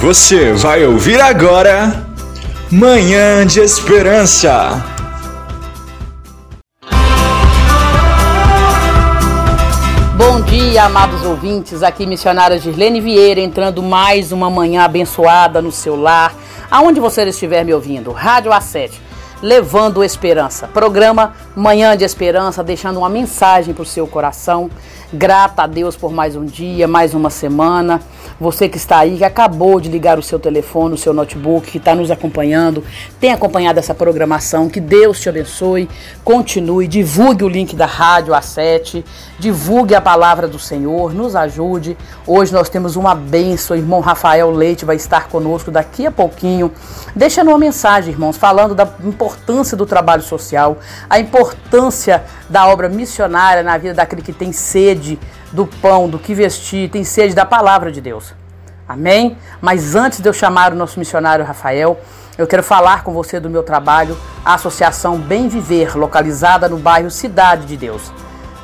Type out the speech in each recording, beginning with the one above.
Você vai ouvir agora Manhã de Esperança. Bom dia, amados ouvintes. Aqui, missionária Girlene Vieira, entrando mais uma manhã abençoada no seu lar, aonde você estiver me ouvindo. Rádio A7, levando esperança. Programa Manhã de Esperança, deixando uma mensagem para o seu coração. Grata a Deus por mais um dia, mais uma semana. Você que está aí, que acabou de ligar o seu telefone, o seu notebook, que está nos acompanhando, tem acompanhado essa programação. Que Deus te abençoe. Continue, divulgue o link da Rádio A7, divulgue a palavra do Senhor, nos ajude. Hoje nós temos uma benção. O irmão Rafael Leite vai estar conosco daqui a pouquinho, deixando uma mensagem, irmãos, falando da importância do trabalho social, a importância da obra missionária na vida daquele que tem sede do pão, do que vestir, tem sede da palavra de Deus. Amém? Mas antes de eu chamar o nosso missionário Rafael, eu quero falar com você do meu trabalho, a Associação Bem Viver, localizada no bairro Cidade de Deus.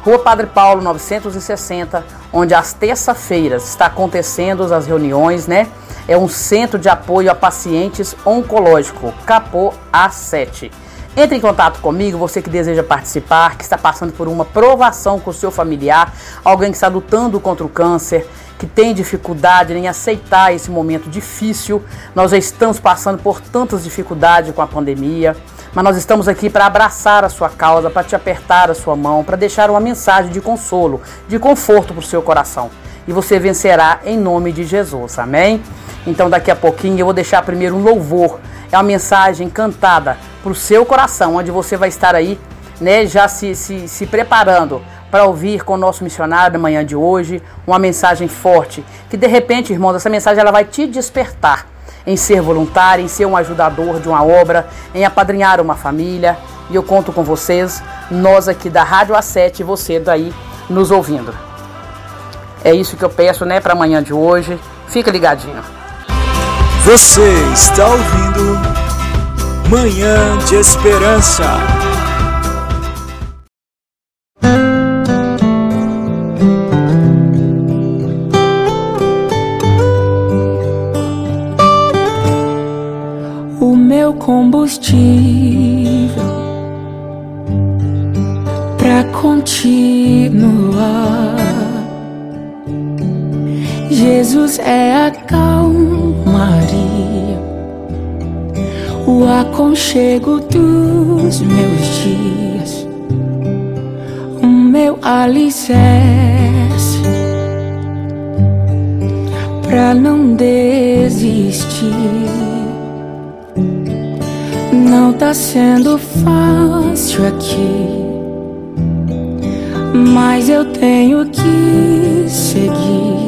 Rua Padre Paulo 960, onde às terça-feiras está acontecendo as reuniões, né? É um centro de apoio a pacientes oncológico, Capô A7. Entre em contato comigo, você que deseja participar, que está passando por uma provação com o seu familiar, alguém que está lutando contra o câncer, que tem dificuldade em aceitar esse momento difícil. Nós já estamos passando por tantas dificuldades com a pandemia, mas nós estamos aqui para abraçar a sua causa, para te apertar a sua mão, para deixar uma mensagem de consolo, de conforto para o seu coração. E você vencerá em nome de Jesus, amém? Então daqui a pouquinho eu vou deixar primeiro um louvor, é uma mensagem cantada para o seu coração, onde você vai estar aí, né, já se, se, se preparando para ouvir com o nosso missionário da manhã de hoje uma mensagem forte, que de repente, irmãos, essa mensagem ela vai te despertar em ser voluntário, em ser um ajudador de uma obra, em apadrinhar uma família. E eu conto com vocês, nós aqui da Rádio A7 e você daí nos ouvindo. É isso que eu peço, né, para amanhã de hoje. Fica ligadinho. Você está ouvindo Manhã de Esperança. O meu combustível para continuar. Jesus é a calmaria o aconchego dos meus dias, o meu alicerce pra não desistir. Não tá sendo fácil aqui, mas eu tenho que seguir.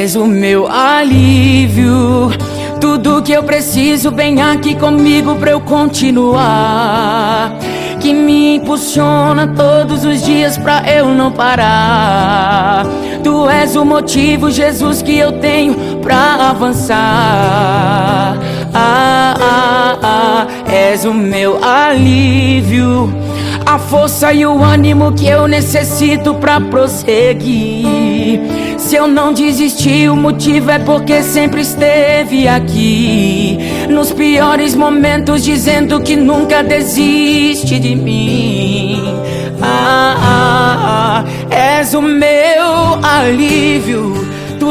És o meu alívio. Tudo que eu preciso, vem aqui comigo pra eu continuar que me impulsiona todos os dias pra eu não parar. Tu és o motivo, Jesus, que eu tenho pra avançar. Ah, ah, ah, és o meu alívio, a força e o ânimo que eu necessito pra prosseguir. Se eu não desisti, o motivo é porque sempre esteve aqui. Nos piores momentos, dizendo que nunca desiste de mim. Ah, ah, ah, és o meu alívio.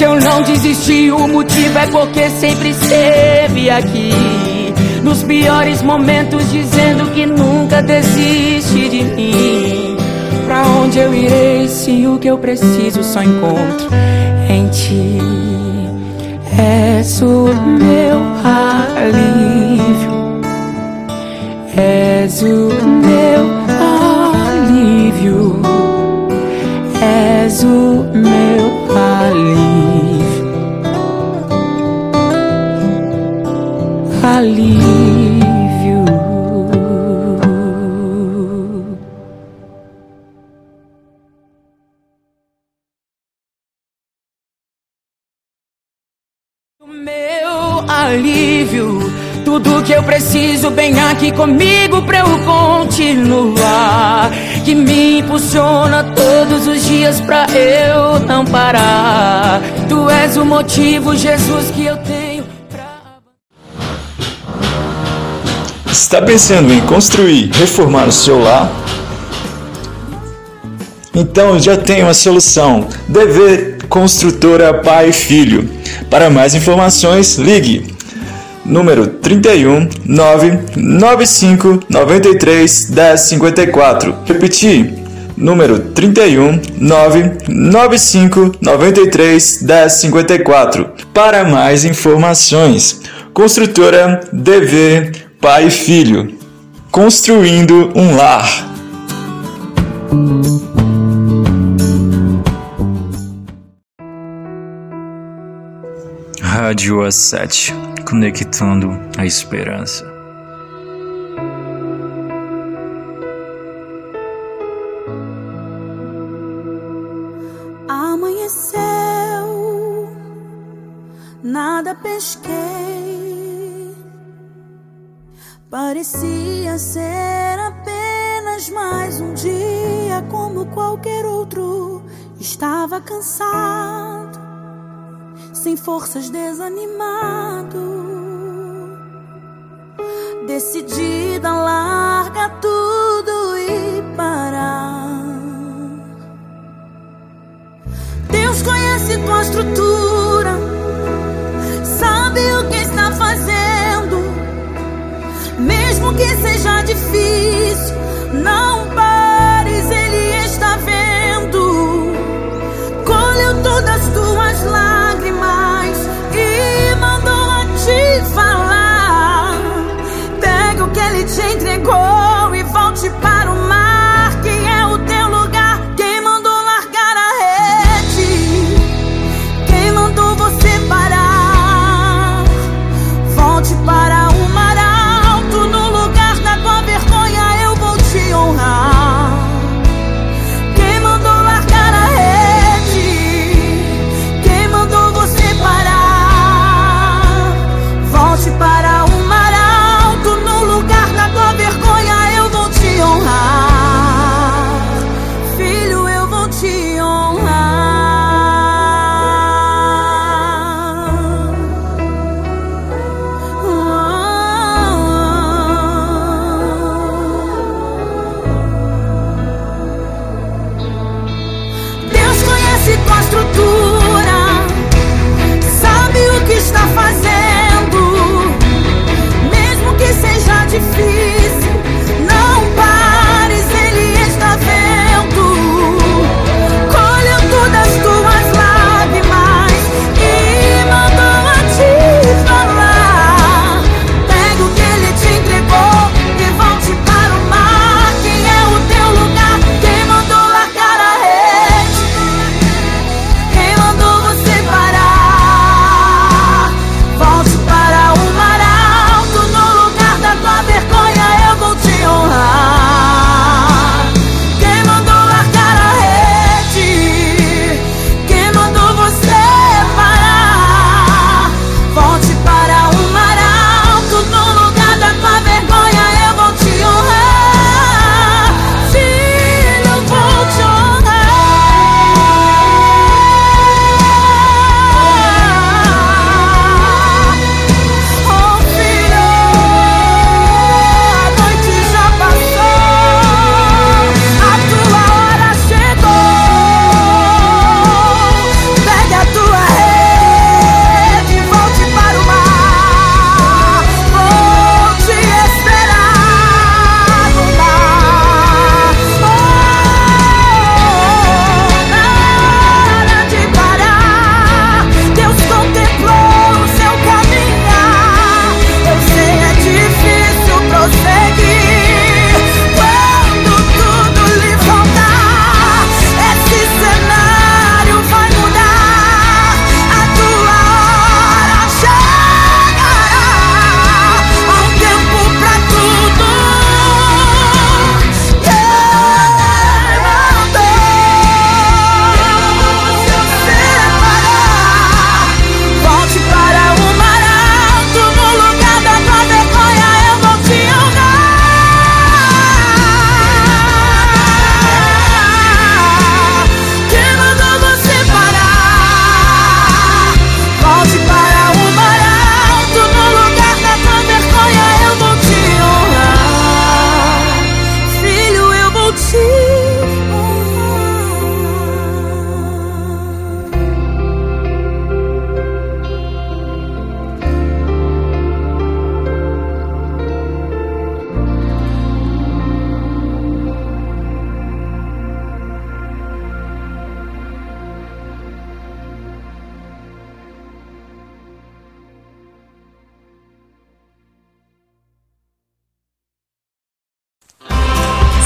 Se eu não desisti, o motivo é porque sempre esteve aqui. Nos piores momentos, dizendo que nunca desiste de mim. Pra onde eu irei se o que eu preciso só encontro em ti? És o meu alívio, és o meu alívio, és o meu alívio, aqui comigo pra eu continuar. Que me impulsiona todos os dias pra eu não parar. Tu és o motivo, Jesus, que eu tenho pra. Está pensando em construir, reformar o seu lar? Então já tem uma solução. Dever Construtora Pai e Filho. Para mais informações, ligue número 31 995 93 1054. Repetir, número 31 995 93 1054. Para mais informações, Construtora DV Pai e Filho. Construindo um lar. Rádio A7, conectando a esperança. Amanheceu, nada pesquei. Parecia ser apenas mais um dia como qualquer outro. Estava cansado sem forças, desanimado. Decidida, larga tudo e parar. Deus conhece tua estrutura, sabe o que está fazendo, mesmo que seja difícil, não pares, te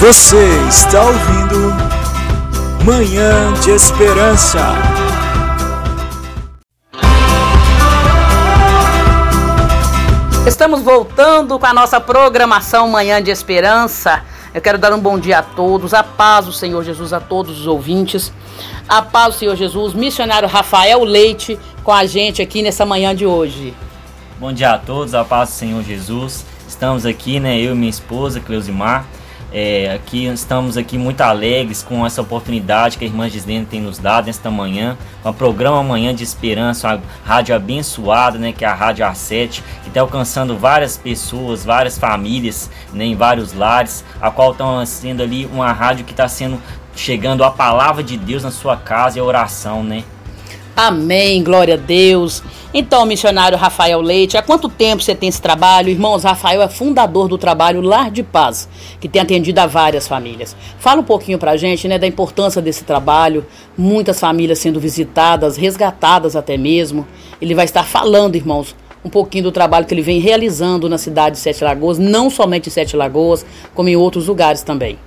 Você está ouvindo Manhã de Esperança. Estamos voltando com a nossa programação Manhã de Esperança. Eu quero dar um bom dia a todos, a paz do Senhor Jesus a todos os ouvintes. A paz do Senhor Jesus, missionário Rafael Leite com a gente aqui nessa manhã de hoje. Bom dia a todos, a paz do Senhor Jesus. Estamos aqui, né, eu e minha esposa, Cleusimar, é, aqui estamos aqui muito alegres com essa oportunidade que a irmã Gislene tem nos dado nesta manhã, o programa Manhã de Esperança, uma rádio abençoada, né, que é a Rádio A7, que está alcançando várias pessoas, várias famílias, né, em vários lares, a qual estão sendo ali uma rádio que está sendo chegando a palavra de Deus na sua casa e a oração, né? Amém, glória a Deus. Então, missionário Rafael Leite, há quanto tempo você tem esse trabalho? Irmãos, Rafael é fundador do trabalho Lar de Paz, que tem atendido a várias famílias. Fala um pouquinho pra gente, né, da importância desse trabalho, muitas famílias sendo visitadas, resgatadas até mesmo. Ele vai estar falando, irmãos, um pouquinho do trabalho que ele vem realizando na cidade de Sete Lagoas, não somente em Sete Lagoas, como em outros lugares também.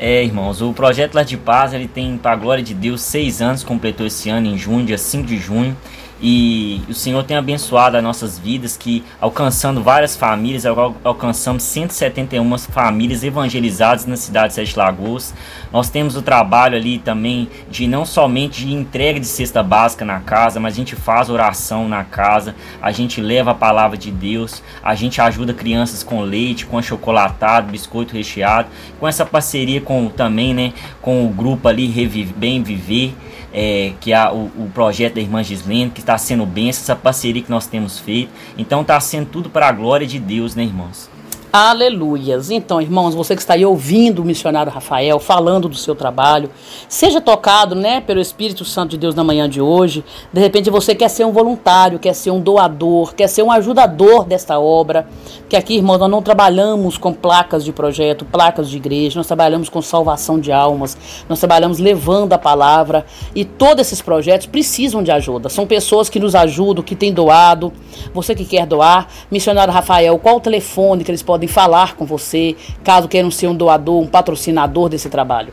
É, irmãos, o projeto Lar de Paz, ele tem, para a glória de Deus, seis anos, completou esse ano, em junho, dia 5 de junho. E o Senhor tem abençoado as nossas vidas, que alcançando várias famílias, alcançamos 171 famílias evangelizadas na cidade de Sete Lagoas. Nós temos o trabalho ali também de não somente de entrega de cesta básica na casa, mas a gente faz oração na casa, a gente leva a palavra de Deus, a gente ajuda crianças com leite, com achocolatado, biscoito recheado, com essa parceria com também, né, com o grupo ali Revive, Bem Viver é, que é o, o, projeto da irmã Gislene, que está sendo bem, essa parceria que nós temos feito. Então está sendo tudo para a glória de Deus, né, irmãos? Aleluias. Então, irmãos, você que está aí ouvindo o missionário Rafael falando do seu trabalho, seja tocado, né, pelo Espírito Santo de Deus na manhã de hoje. De repente você quer ser um voluntário, quer ser um doador, quer ser um ajudador desta obra. Que aqui, irmãos, nós não trabalhamos com placas de projeto, placas de igreja, nós trabalhamos com salvação de almas, nós trabalhamos levando a palavra e todos esses projetos precisam de ajuda. São pessoas que nos ajudam, que têm doado. Você que quer doar, missionário Rafael, qual o telefone que eles podem podem falar com você, caso queiram ser um doador, um patrocinador desse trabalho?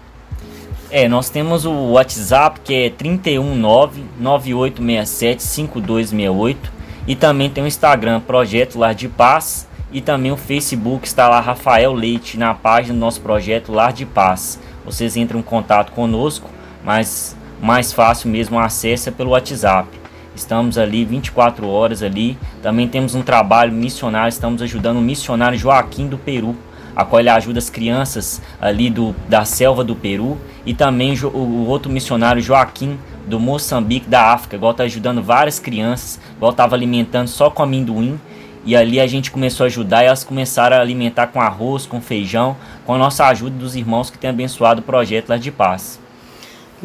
É, nós temos o WhatsApp que é 319-9867-5268 e também tem o Instagram Projeto Lar de Paz e também o Facebook está lá Rafael Leite na página do nosso projeto Lar de Paz. Vocês entram em contato conosco, mas mais fácil mesmo acesso é pelo WhatsApp. Estamos ali 24 horas ali. Também temos um trabalho missionário, estamos ajudando o missionário Joaquim do Peru, a qual ele ajuda as crianças ali do, da selva do Peru e também o, outro missionário Joaquim do Moçambique da África, igual tá ajudando várias crianças, igual estava alimentando só com amendoim. E ali a gente começou a ajudar e elas começaram a alimentar com arroz, com feijão, com a nossa ajuda dos irmãos que têm abençoado o projeto lá de paz.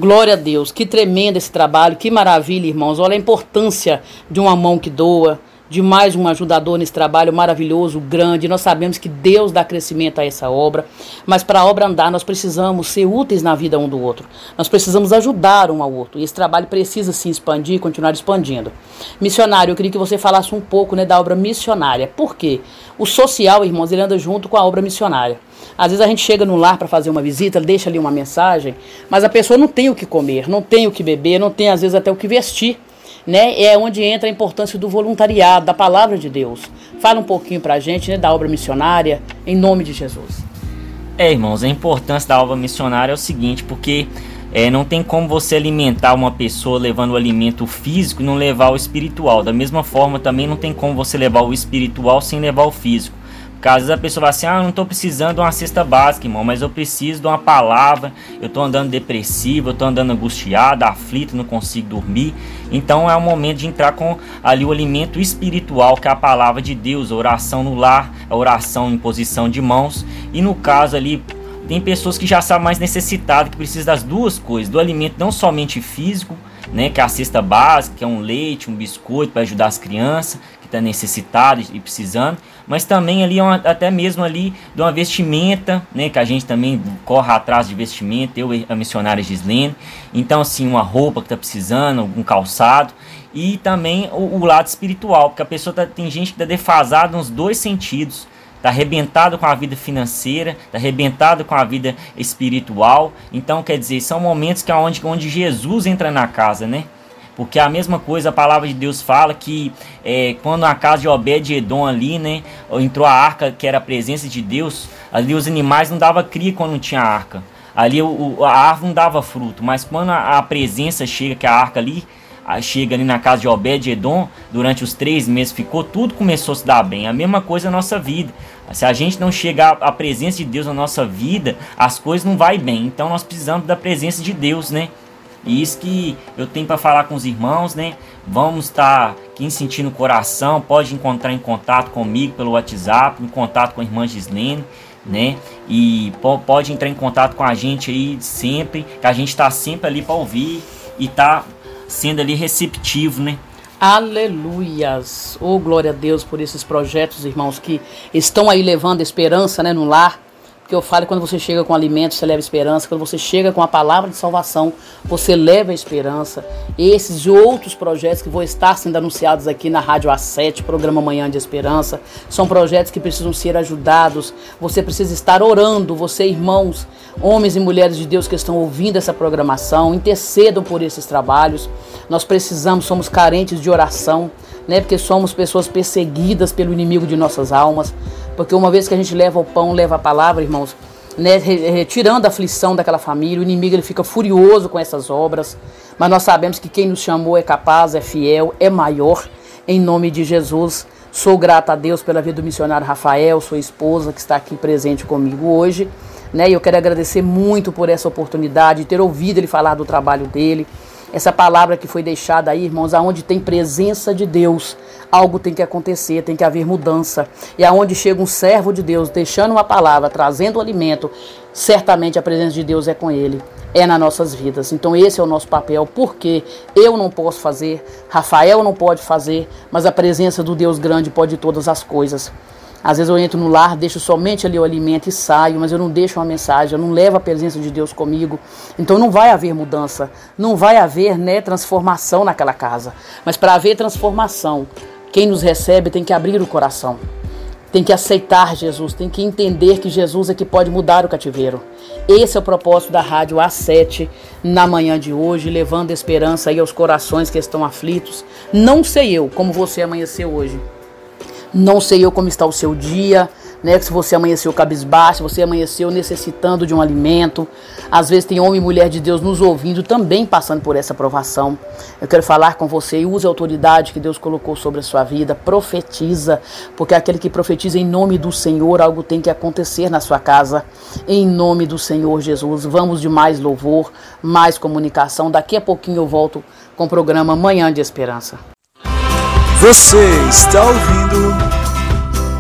Glória a Deus, que tremendo esse trabalho, que maravilha, irmãos. Olha a importância de uma mão que doa, de mais um ajudador nesse trabalho maravilhoso, grande. Nós sabemos que Deus dá crescimento a essa obra, mas para a obra andar, nós precisamos ser úteis na vida um do outro. Nós precisamos ajudar um ao outro. E esse trabalho precisa se expandir e continuar expandindo. Missionário, eu queria que você falasse um pouco né, da obra missionária. Por quê? O social, irmãos, ele anda junto com a obra missionária. Às vezes a gente chega no lar para fazer uma visita, deixa ali uma mensagem, mas a pessoa não tem o que comer, não tem o que beber, não tem às vezes até o que vestir. Né? É onde entra a importância do voluntariado, da palavra de Deus. Fala um pouquinho para a gente né, da obra missionária, em nome de Jesus. É, irmãos, a importância da obra missionária é o seguinte, porque é, não tem como você alimentar uma pessoa levando o alimento físico e não levar o espiritual. Da mesma forma, também não tem como você levar o espiritual sem levar o físico. Caso a pessoa vá assim, ah, eu não estou precisando de uma cesta básica, irmão, mas eu preciso de uma palavra, eu estou andando depressivo, eu estou andando angustiado, aflito, não consigo dormir. Então é o momento de entrar com ali o alimento espiritual, que é a palavra de Deus, a oração no lar, a oração em posição de mãos. E no caso ali, tem pessoas que já sabem mais necessitadas, que precisam das duas coisas, do alimento não somente físico, né, que é a cesta básica, que é um leite, um biscoito para ajudar as crianças que estão tá necessitadas e precisando, mas também ali uma, até mesmo ali de uma vestimenta, né, que a gente também corre atrás de vestimenta, eu a missionária Gislene, então assim, uma roupa que está precisando, um calçado, e também o, o, lado espiritual, porque a pessoa tá, tem gente que está defasada nos dois sentidos, tá arrebentado com a vida financeira, tá arrebentado com a vida espiritual. Então, quer dizer, são momentos que é onde, onde Jesus entra na casa, né? Porque a mesma coisa a palavra de Deus fala que é, quando a casa de Obed Edom ali, né, entrou a arca que era a presença de Deus, ali os animais não dava cria quando não tinha arca. Ali o, a árvore não dava fruto, mas quando a, a presença chega, que a arca ali chega ali na casa de Obed Edom, durante os três meses ficou, tudo começou a se dar bem. A mesma coisa na nossa vida. Se a gente não chegar à presença de Deus na nossa vida, as coisas não vai bem. Então nós precisamos da presença de Deus, né? E isso que eu tenho para falar com os irmãos, né? Vamos estar, tá, quem sentir no coração, pode encontrar em contato comigo pelo WhatsApp, em contato com a irmã Gislene, né? E pode entrar em contato com a gente aí sempre, que a gente está sempre ali para ouvir e tá sendo ali receptivo, né? Aleluias! Oh, glória a Deus por esses projetos, irmãos, que estão aí levando esperança né, no lar que eu falo, quando você chega com alimento, você leva esperança. Quando você chega com a palavra de salvação, você leva esperança. Esses e outros projetos que vão estar sendo anunciados aqui na Rádio A7, programa Manhã de Esperança, são projetos que precisam ser ajudados. Você precisa estar orando, você, irmãos, homens e mulheres de Deus que estão ouvindo essa programação, intercedam por esses trabalhos. Nós precisamos, somos carentes de oração, né? Porque somos pessoas perseguidas pelo inimigo de nossas almas. Porque uma vez que a gente leva o pão, leva a palavra, irmãos, né, retirando a aflição daquela família, o inimigo ele fica furioso com essas obras. Mas nós sabemos que quem nos chamou é capaz, é fiel, é maior. Em nome de Jesus, sou grata a Deus pela vida do missionário Rafael, sua esposa, que está aqui presente comigo hoje. Né, e eu quero agradecer muito por essa oportunidade de ter ouvido ele falar do trabalho dele. Essa palavra que foi deixada aí, irmãos, aonde tem presença de Deus, algo tem que acontecer, tem que haver mudança. E aonde chega um servo de Deus, deixando uma palavra, trazendo alimento, certamente a presença de Deus é com ele, é nas nossas vidas. Então esse é o nosso papel, porque eu não posso fazer, Rafael não pode fazer, mas a presença do Deus grande pode todas as coisas. Às vezes eu entro no lar, deixo somente ali o alimento e saio, mas eu não deixo uma mensagem, eu não levo a presença de Deus comigo. Então não vai haver mudança, não vai haver né, transformação naquela casa. Mas para haver transformação, quem nos recebe tem que abrir o coração, tem que aceitar Jesus, tem que entender que Jesus é que pode mudar o cativeiro. Esse é o propósito da Rádio A7 na manhã de hoje, levando esperança aí aos corações que estão aflitos. Não sei eu como você amanheceu hoje. Não sei eu como está o seu dia, né? Se você amanheceu cabisbaixo, se você amanheceu necessitando de um alimento. Às vezes tem homem e mulher de Deus nos ouvindo também passando por essa provação. Eu quero falar com você e use a autoridade que Deus colocou sobre a sua vida. Profetiza, porque aquele que profetiza em nome do Senhor, algo tem que acontecer na sua casa. Em nome do Senhor Jesus. Vamos de mais louvor, mais comunicação. Daqui a pouquinho eu volto com o programa Manhã de Esperança. Você está ouvindo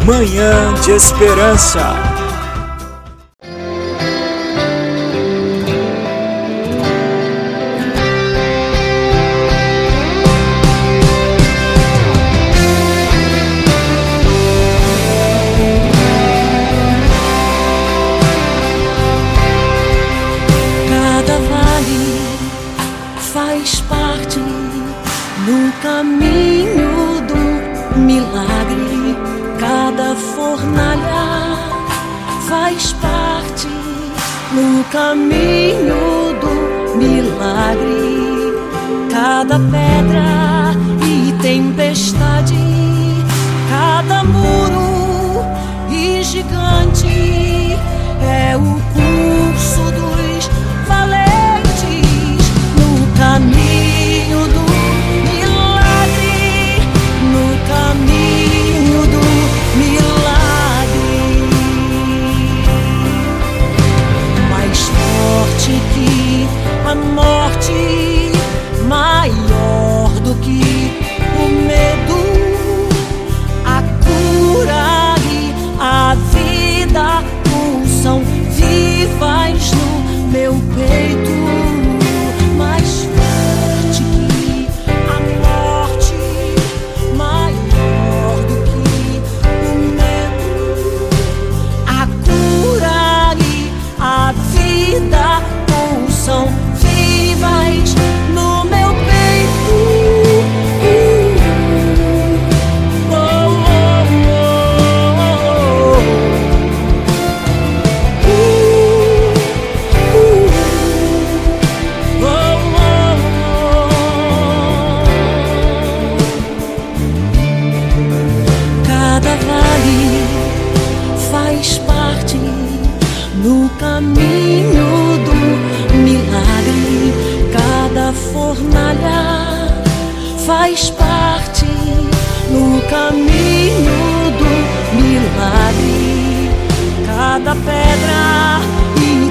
Manhã de Esperança. Caminho do milagre. Cada pedra e tempestade, cada muro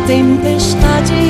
tempestade.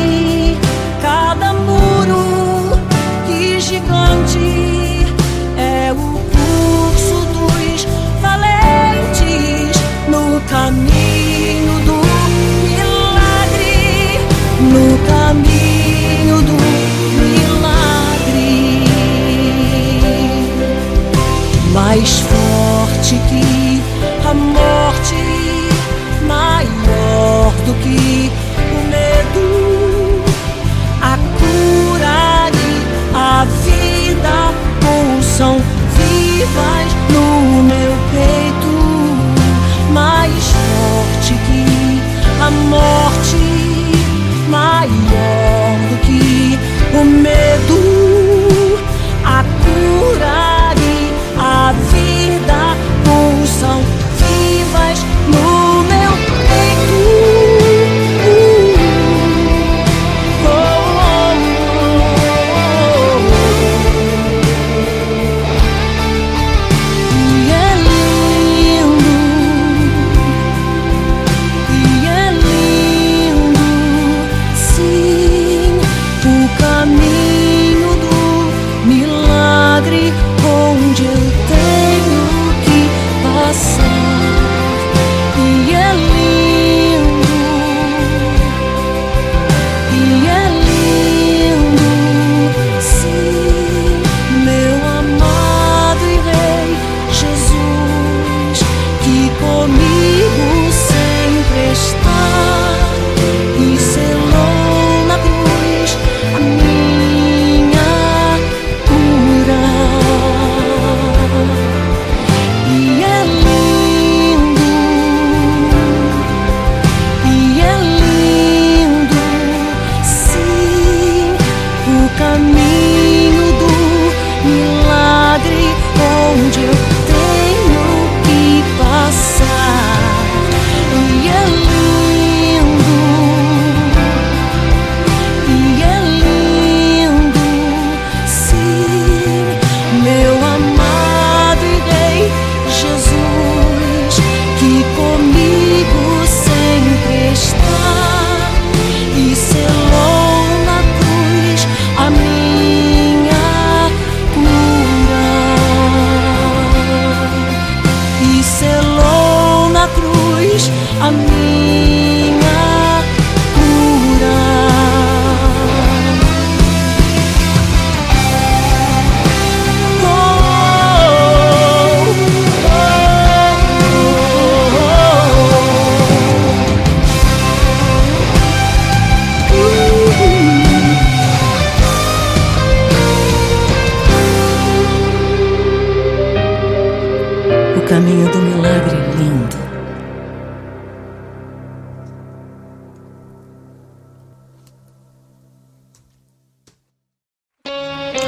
caminho do milagre lindo.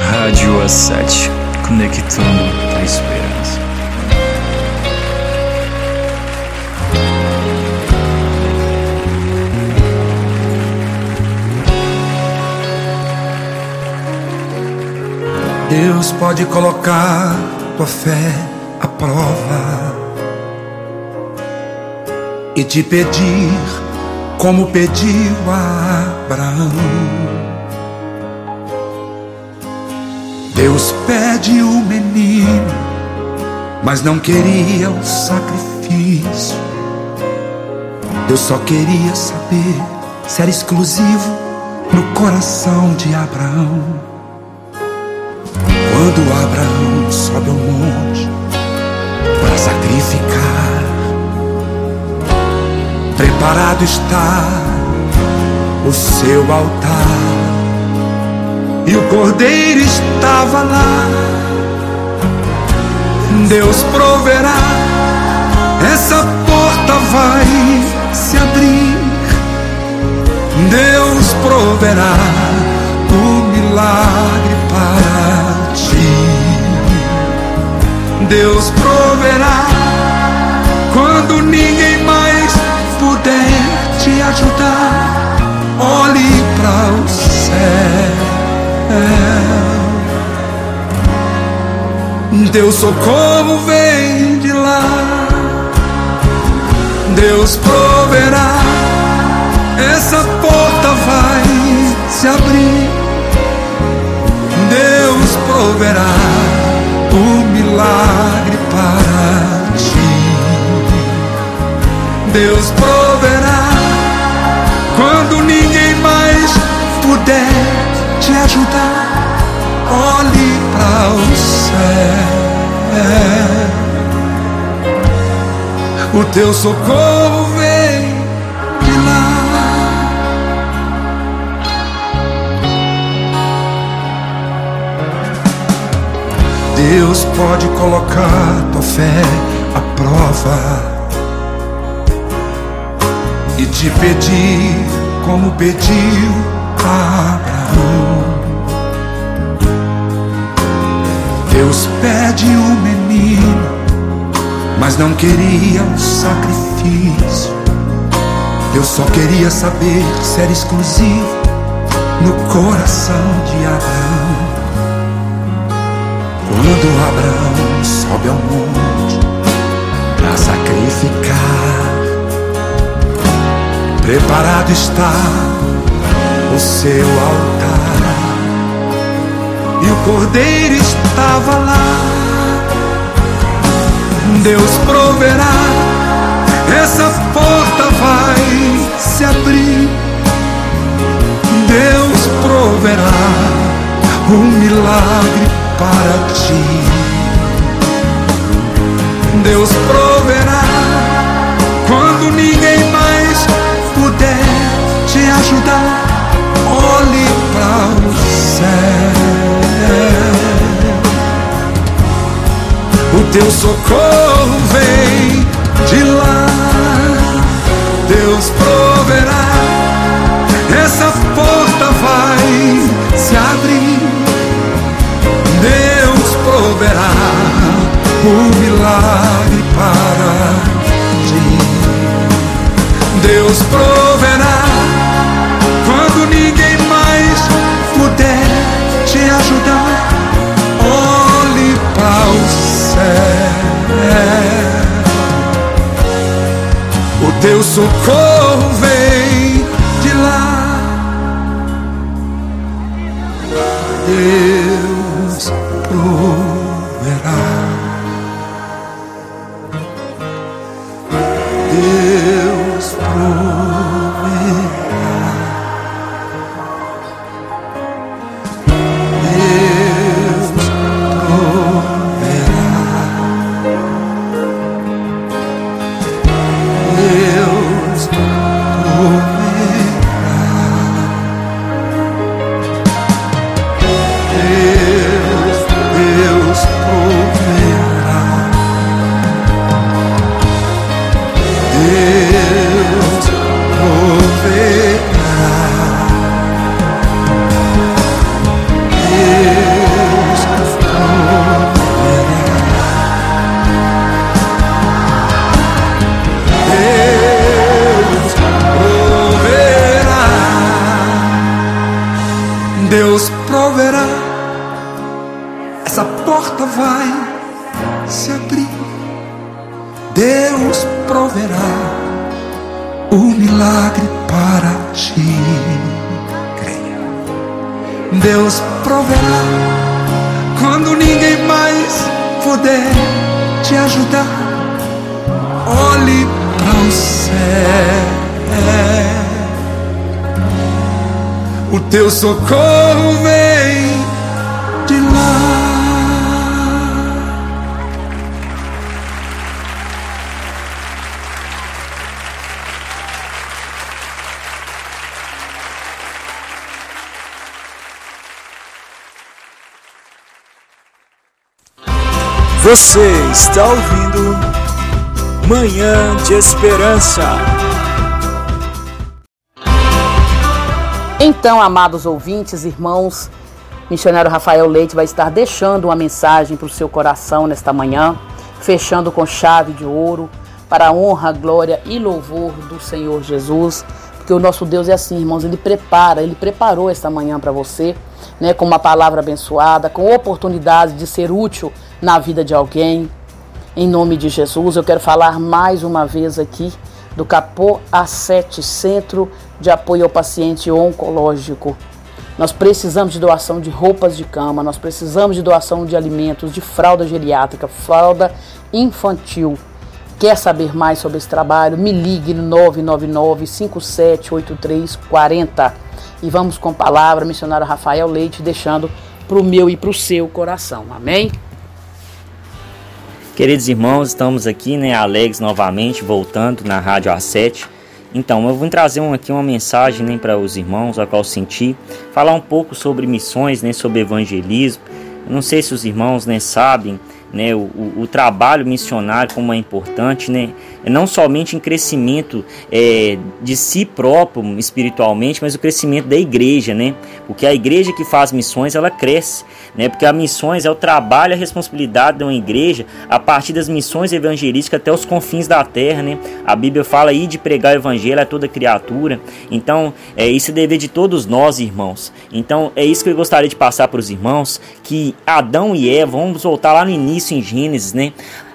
Rádio A7, conectando a esperança. Deus pode colocar tua fé prova e te pedir como pediu a Abraão. Deus pede o menino, mas não queria o sacrifício. Deus só queria saber se era exclusivo no coração de Abraão. Quando Abraão sobe ao monte, sacrificar. Preparado está o seu altar, e o cordeiro estava lá. Deus proverá, essa porta vai se abrir. Deus proverá o milagre para Deus proverá quando ninguém mais puder te ajudar. Olhe para o céu. Deus socorro vem de lá. Deus proverá. Essa porta vai se abrir. Deus proverá o milagre para ti. Deus proverá quando ninguém mais puder te ajudar. Olhe para o céu. O teu socorro Deus pode colocar tua fé à prova e te pedir como pediu a Abraão. Deus pede um menino, mas não queria um sacrifício. Deus só queria saber se era exclusivo no coração de Abraão. Quando Abraão sobe ao monte para sacrificar, preparado está o seu altar e o cordeiro estava lá. Deus proverá, essa porta vai se abrir. Deus proverá um milagre para ti. Deus proverá quando ninguém mais puder te ajudar. Olhe para o céu. O teu socorro vem de lá. Deus proverá. O milagre para ti. Deus proverá quando ninguém mais puder te ajudar. Olhe para o céu. O teu socorro vem de lá. Deus Você está ouvindo Manhã de Esperança. Então, amados ouvintes, irmãos, missionário Rafael Leite vai estar deixando uma mensagem para o seu coração nesta manhã, fechando com chave de ouro, para a honra, glória e louvor do Senhor Jesus, Porque o nosso Deus é assim, irmãos, ele prepara, ele preparou esta manhã para você, né, com uma palavra abençoada, com oportunidade de ser útil na vida de alguém. Em nome de Jesus, eu quero falar mais uma vez aqui do Capô A7, Centro de Apoio ao Paciente Oncológico. Nós precisamos de doação de roupas de cama, nós precisamos de doação de alimentos, de fralda geriátrica, fralda infantil. Quer saber mais sobre esse trabalho? Me ligue no 999 578340 e vamos com a palavra, missionário Rafael Leite, deixando para o meu e para o seu coração. Amém? Queridos irmãos, estamos aqui, né, alegres novamente, voltando na Rádio A7. Então, eu vou trazer um, aqui uma mensagem né, para os irmãos, a qual senti, falar um pouco sobre missões, né, sobre evangelismo. Eu não sei se os irmãos né, sabem, né, o, o, o, trabalho missionário como é importante, né, não somente em crescimento é, de si próprio espiritualmente, mas o crescimento da igreja, né, porque a igreja que faz missões ela cresce, né, porque as missões é o trabalho, a responsabilidade de uma igreja a partir das missões evangelísticas até os confins da terra, né, a Bíblia fala aí de pregar o evangelho a toda criatura, então é isso é dever de todos nós, irmãos, então é isso que eu gostaria de passar para os irmãos, que Adão e Eva, vamos voltar lá no início em Gênesis, né?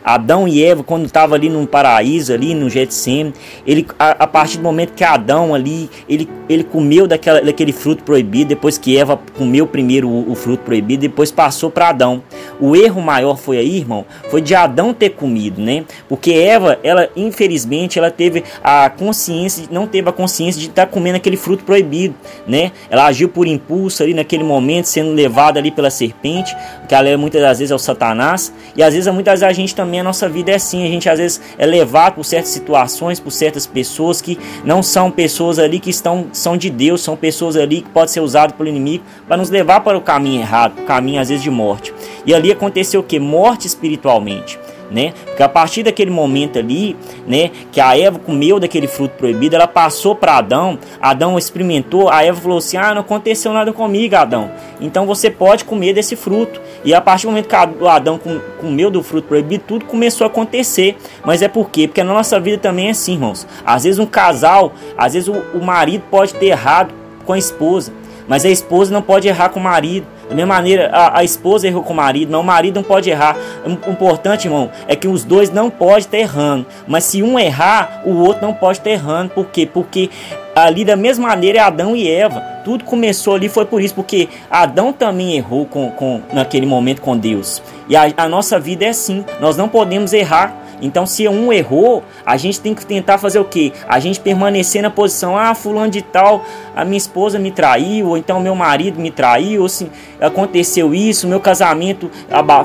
Adão e Eva, quando estava ali no paraíso, ali no Getsemane, ele, a, a, partir do momento que Adão ali, ele, ele comeu daquela, daquele fruto proibido, depois que Eva comeu primeiro o, o fruto proibido, depois passou para Adão. O erro maior foi aí, irmão, foi de Adão ter comido, né? Porque Eva, ela infelizmente, ela teve a consciência, não teve a consciência de estar tá comendo aquele fruto proibido, né? Ela agiu por impulso ali naquele momento, sendo levada ali pela serpente, que ela muitas das vezes é o Satanás, e às vezes muitas vezes a gente também a nossa vida é assim, a gente às vezes é levado por certas situações, por certas pessoas que não são pessoas ali que estão são de Deus, são pessoas ali que podem ser usadas pelo inimigo para nos levar para o caminho errado, o caminho às vezes de morte. E ali aconteceu o que? Morte espiritualmente né? Porque a partir daquele momento ali, né, que a Eva comeu daquele fruto proibido, ela passou para Adão, Adão experimentou, a Eva falou assim: "Ah, não aconteceu nada comigo, Adão. Então você pode comer desse fruto". E a partir do momento que Adão comeu do fruto proibido, tudo começou a acontecer. Mas é por quê? Porque na nossa vida também é assim, irmãos. Às vezes um casal, às vezes o, o marido pode ter errado com a esposa, mas a esposa não pode errar com o marido. Da mesma maneira, a, a, esposa errou com o marido, mas o marido não pode errar. O importante, irmão, é que os dois não podem estar errando. Mas se um errar, o outro não pode estar errando. Por quê? Porque ali da mesma maneira é Adão e Eva. Tudo começou ali, foi por isso, porque Adão também errou com, com, naquele momento com Deus. E a, a nossa vida é assim. Nós não podemos errar então, se um errou, a gente tem que tentar fazer o quê? A gente permanecer na posição, ah, fulano de tal, a minha esposa me traiu, ou então meu marido me traiu, ou se aconteceu isso, meu casamento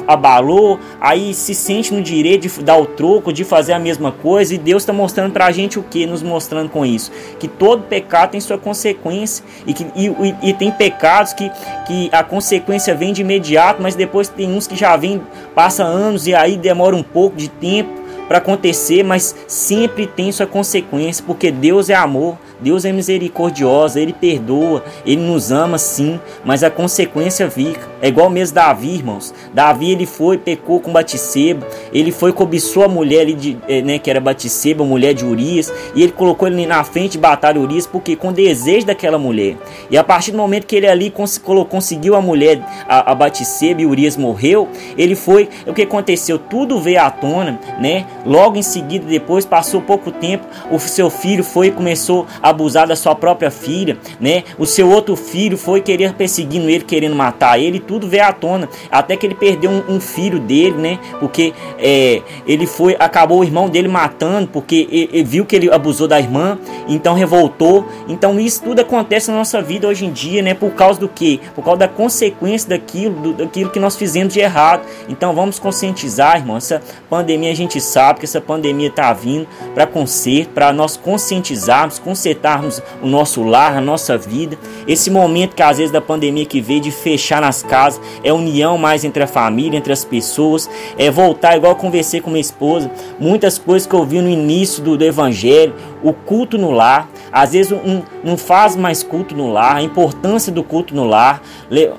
abalou, aí se sente no direito de dar o troco, de fazer a mesma coisa, e Deus está mostrando pra gente o que? Nos mostrando com isso? Que todo pecado tem sua consequência, e, que, e, e, e tem pecados que, que a consequência vem de imediato, mas depois tem uns que já vem, passa anos e aí demora um pouco de tempo para acontecer, mas sempre tem sua consequência, porque Deus é amor, Deus é misericordioso, Ele perdoa, Ele nos ama sim, mas a consequência fica. É igual mesmo Davi, irmãos. Davi ele foi, pecou com Batisseba, ele foi, cobiçou a mulher ali de, eh, né, que era Batisseba, mulher de Urias, e ele colocou ele na frente de batalha Urias, porque com desejo daquela mulher. E a partir do momento que ele ali cons conseguiu a mulher, a, a Batisseba, e Urias morreu, ele foi, o que aconteceu? Tudo veio à tona, né? Logo em seguida, depois, passou pouco tempo, o seu filho foi e começou a abusar da sua própria filha, né? O seu outro filho foi querer perseguindo ele, querendo matar ele, tudo veio à tona, até que ele perdeu um, um filho dele, né? Porque é, ele foi, acabou o irmão dele matando, porque ele, ele viu que ele abusou da irmã, então revoltou. Então isso tudo acontece na nossa vida hoje em dia, né? Por causa do que? Por causa da consequência daquilo, do, daquilo que nós fizemos de errado. Então vamos conscientizar, irmão. Essa pandemia a gente sabe que essa pandemia está vindo para conserto, para nós conscientizarmos, consertar aproveitarmos o nosso lar, a nossa vida. Esse momento que às vezes da pandemia que veio de fechar nas casas, é união mais entre a família, entre as pessoas, é voltar, igual eu conversei com minha esposa, muitas coisas que eu vi no início do, do evangelho, o culto no lar, às vezes um, não faz mais culto no lar, a importância do culto no lar.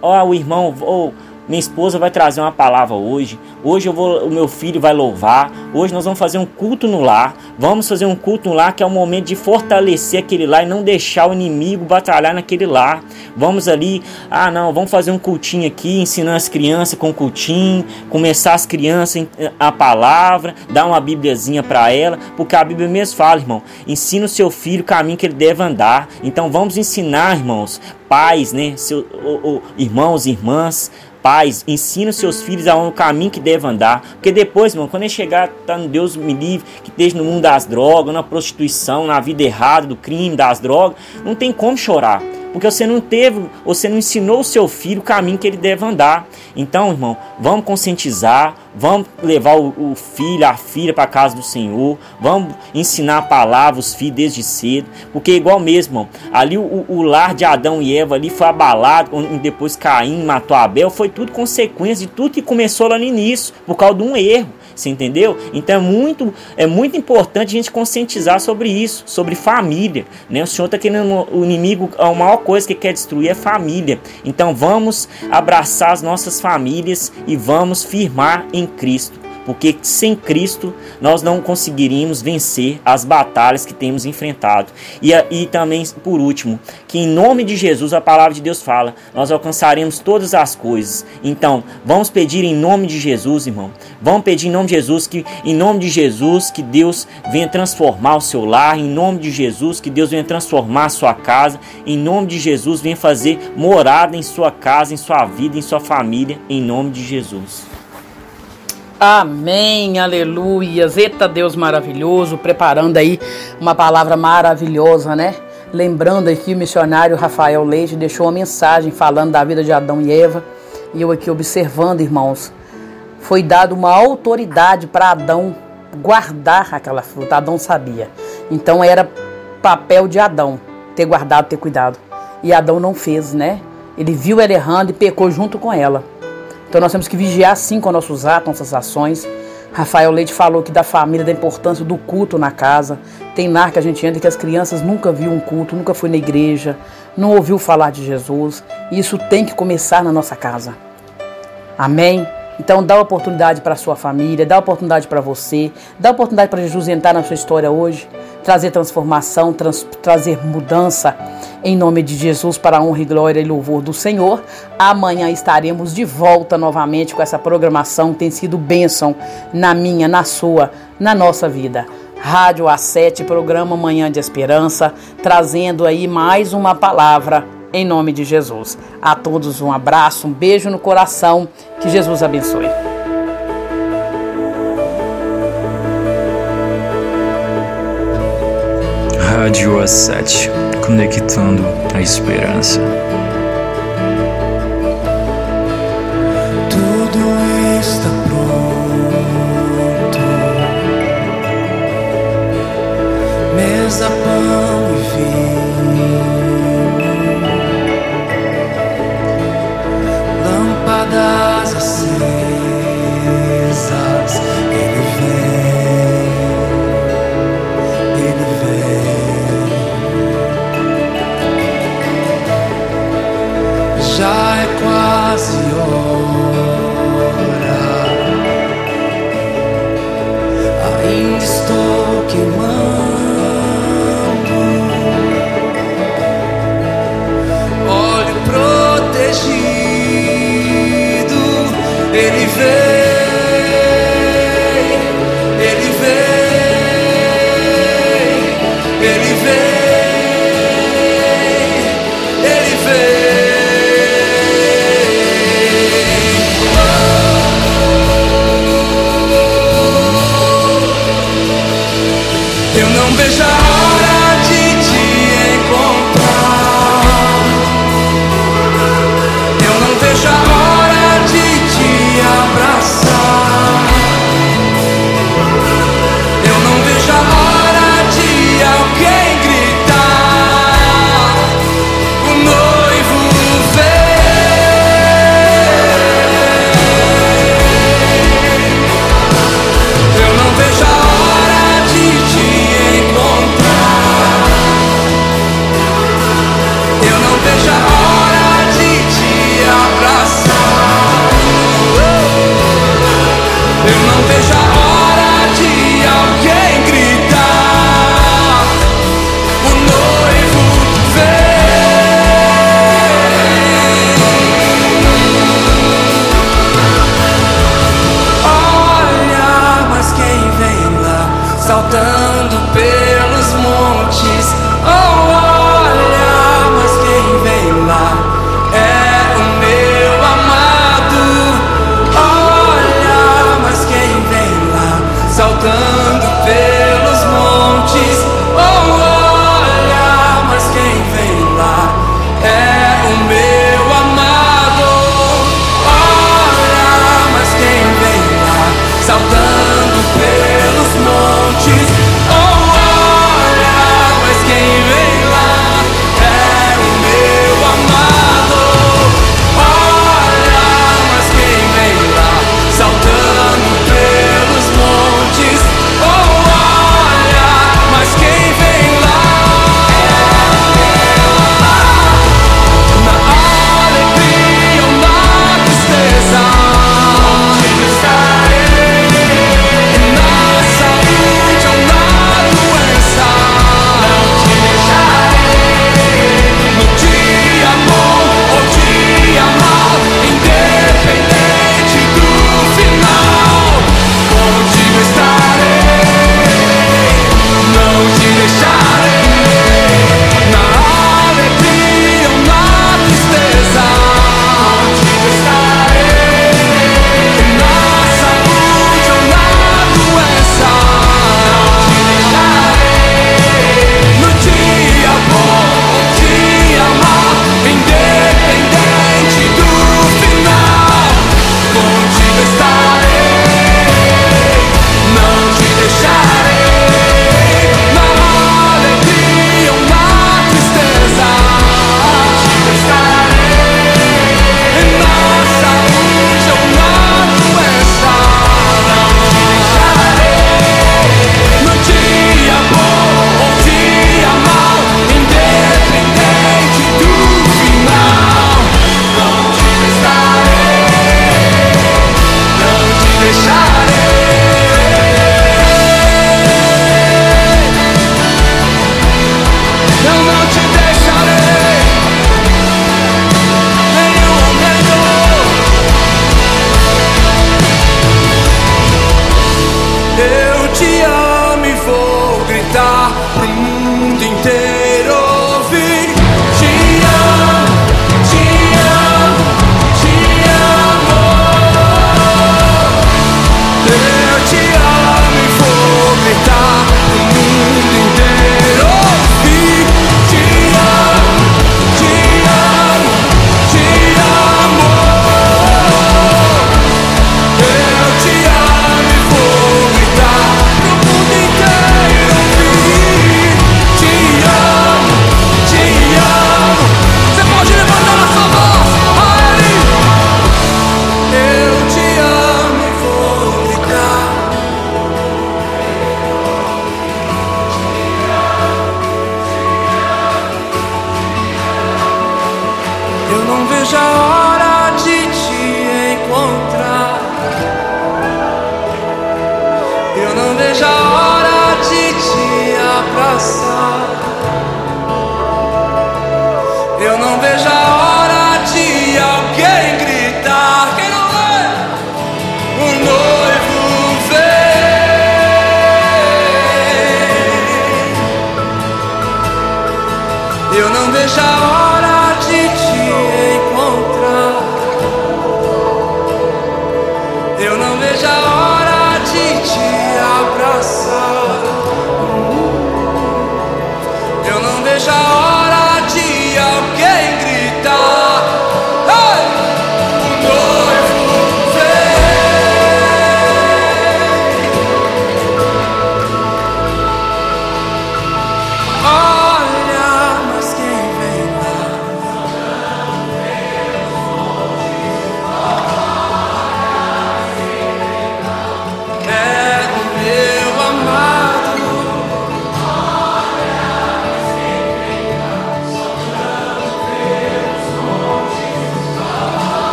Ó, oh, o irmão, oh, minha esposa vai trazer uma palavra hoje. Hoje eu vou, o meu filho vai louvar. Hoje nós vamos fazer um culto no lar. Vamos fazer um culto no lar que é o momento de fortalecer aquele lar e não deixar o inimigo batalhar naquele lar. Vamos ali, ah não, vamos fazer um cultinho aqui, ensinar as crianças com cultinho, começar as crianças a palavra, dar uma bíbliazinha para ela, porque a Bíblia mesmo fala, irmão, ensina o seu filho o caminho que ele deve andar. Então vamos ensinar, irmãos, pais, né, seu, o, o, irmãos, irmãs, pais, ensina os seus filhos a caminho que deve andar. Porque depois, irmão, quando ele chegar, tá no Deus me livre, que esteja no mundo das drogas, na prostituição, na vida errada, do crime, das drogas, não tem como chorar. Porque você não teve, você não ensinou o seu filho o caminho que ele deve andar. Então, irmão, vamos conscientizar, vamos levar o, o filho, a filha para casa do Senhor, vamos ensinar a palavra, os filhos desde cedo, porque igual mesmo, ali o, o lar de Adão e Eva ali foi abalado, depois Caim matou Abel, foi tudo consequência de tudo que começou lá no início, por causa de um erro. Você entendeu? Então é muito, é muito importante a gente conscientizar sobre isso, sobre família. Né? O Senhor está querendo, o inimigo, a maior coisa que quer destruir é família. Então vamos abraçar as nossas famílias e vamos firmar em Cristo porque sem Cristo nós não conseguiríamos vencer as batalhas que temos enfrentado. E, e também, por último, que em nome de Jesus, a palavra de Deus fala, nós alcançaremos todas as coisas. Então, vamos pedir em nome de Jesus, irmão. Vamos pedir em nome de Jesus que, em nome de Jesus, que Deus venha transformar o seu lar, em nome de Jesus, que Deus venha transformar a sua casa, em nome de Jesus, venha fazer morada em sua casa, em sua vida, em sua família, em nome de Jesus. Amém, aleluia. Eita Deus maravilhoso, preparando aí uma palavra maravilhosa, né? Lembrando aqui o missionário Rafael Leite deixou uma mensagem falando da vida de Adão e Eva. E eu aqui observando, irmãos, foi dado uma autoridade para Adão guardar aquela fruta. Adão sabia. Então era papel de Adão ter guardado, ter cuidado. E Adão não fez, né? Ele viu ela errando e pecou junto com ela. Então nós temos que vigiar sim com nossos atos, nossas ações. Rafael Leite falou que da família, da importância do culto na casa. Tem lar que a gente entra que as crianças nunca viu um culto, nunca foi na igreja, não ouviu falar de Jesus. E isso tem que começar na nossa casa. Amém? Então dá oportunidade para a sua família, dá oportunidade para você, dá oportunidade para Jesus entrar na sua história hoje, trazer transformação, trans, trazer mudança em nome de Jesus para a honra e glória e louvor do Senhor. Amanhã estaremos de volta novamente com essa programação tem sido bênção na minha, na sua, na nossa vida. Rádio A7, programa Manhã de Esperança, trazendo aí mais uma palavra em nome de Jesus. A todos um abraço, um beijo no coração, que Jesus abençoe. Rádio A7, conectando a esperança. Tudo está pronto. Mesa, pão e vinho. Lâmpadas acesas. Quase hora. Ainda estou queimando. Olho protegido. Ele vem. Ele vem. Ele vem.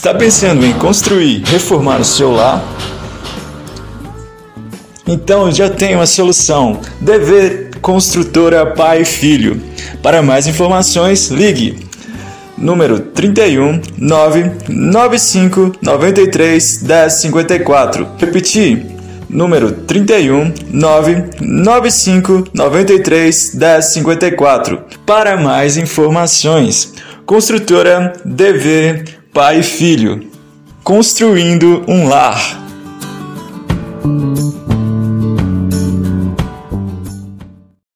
Está pensando em construir, reformar o seu lar? Então já tem uma solução. DV Construtora Pai e Filho. Para mais informações, ligue número 31 995 93 1054. Repetir, número 31 995 93 1054. Para mais informações, Construtora DV Pai e Filho. Construindo um lar.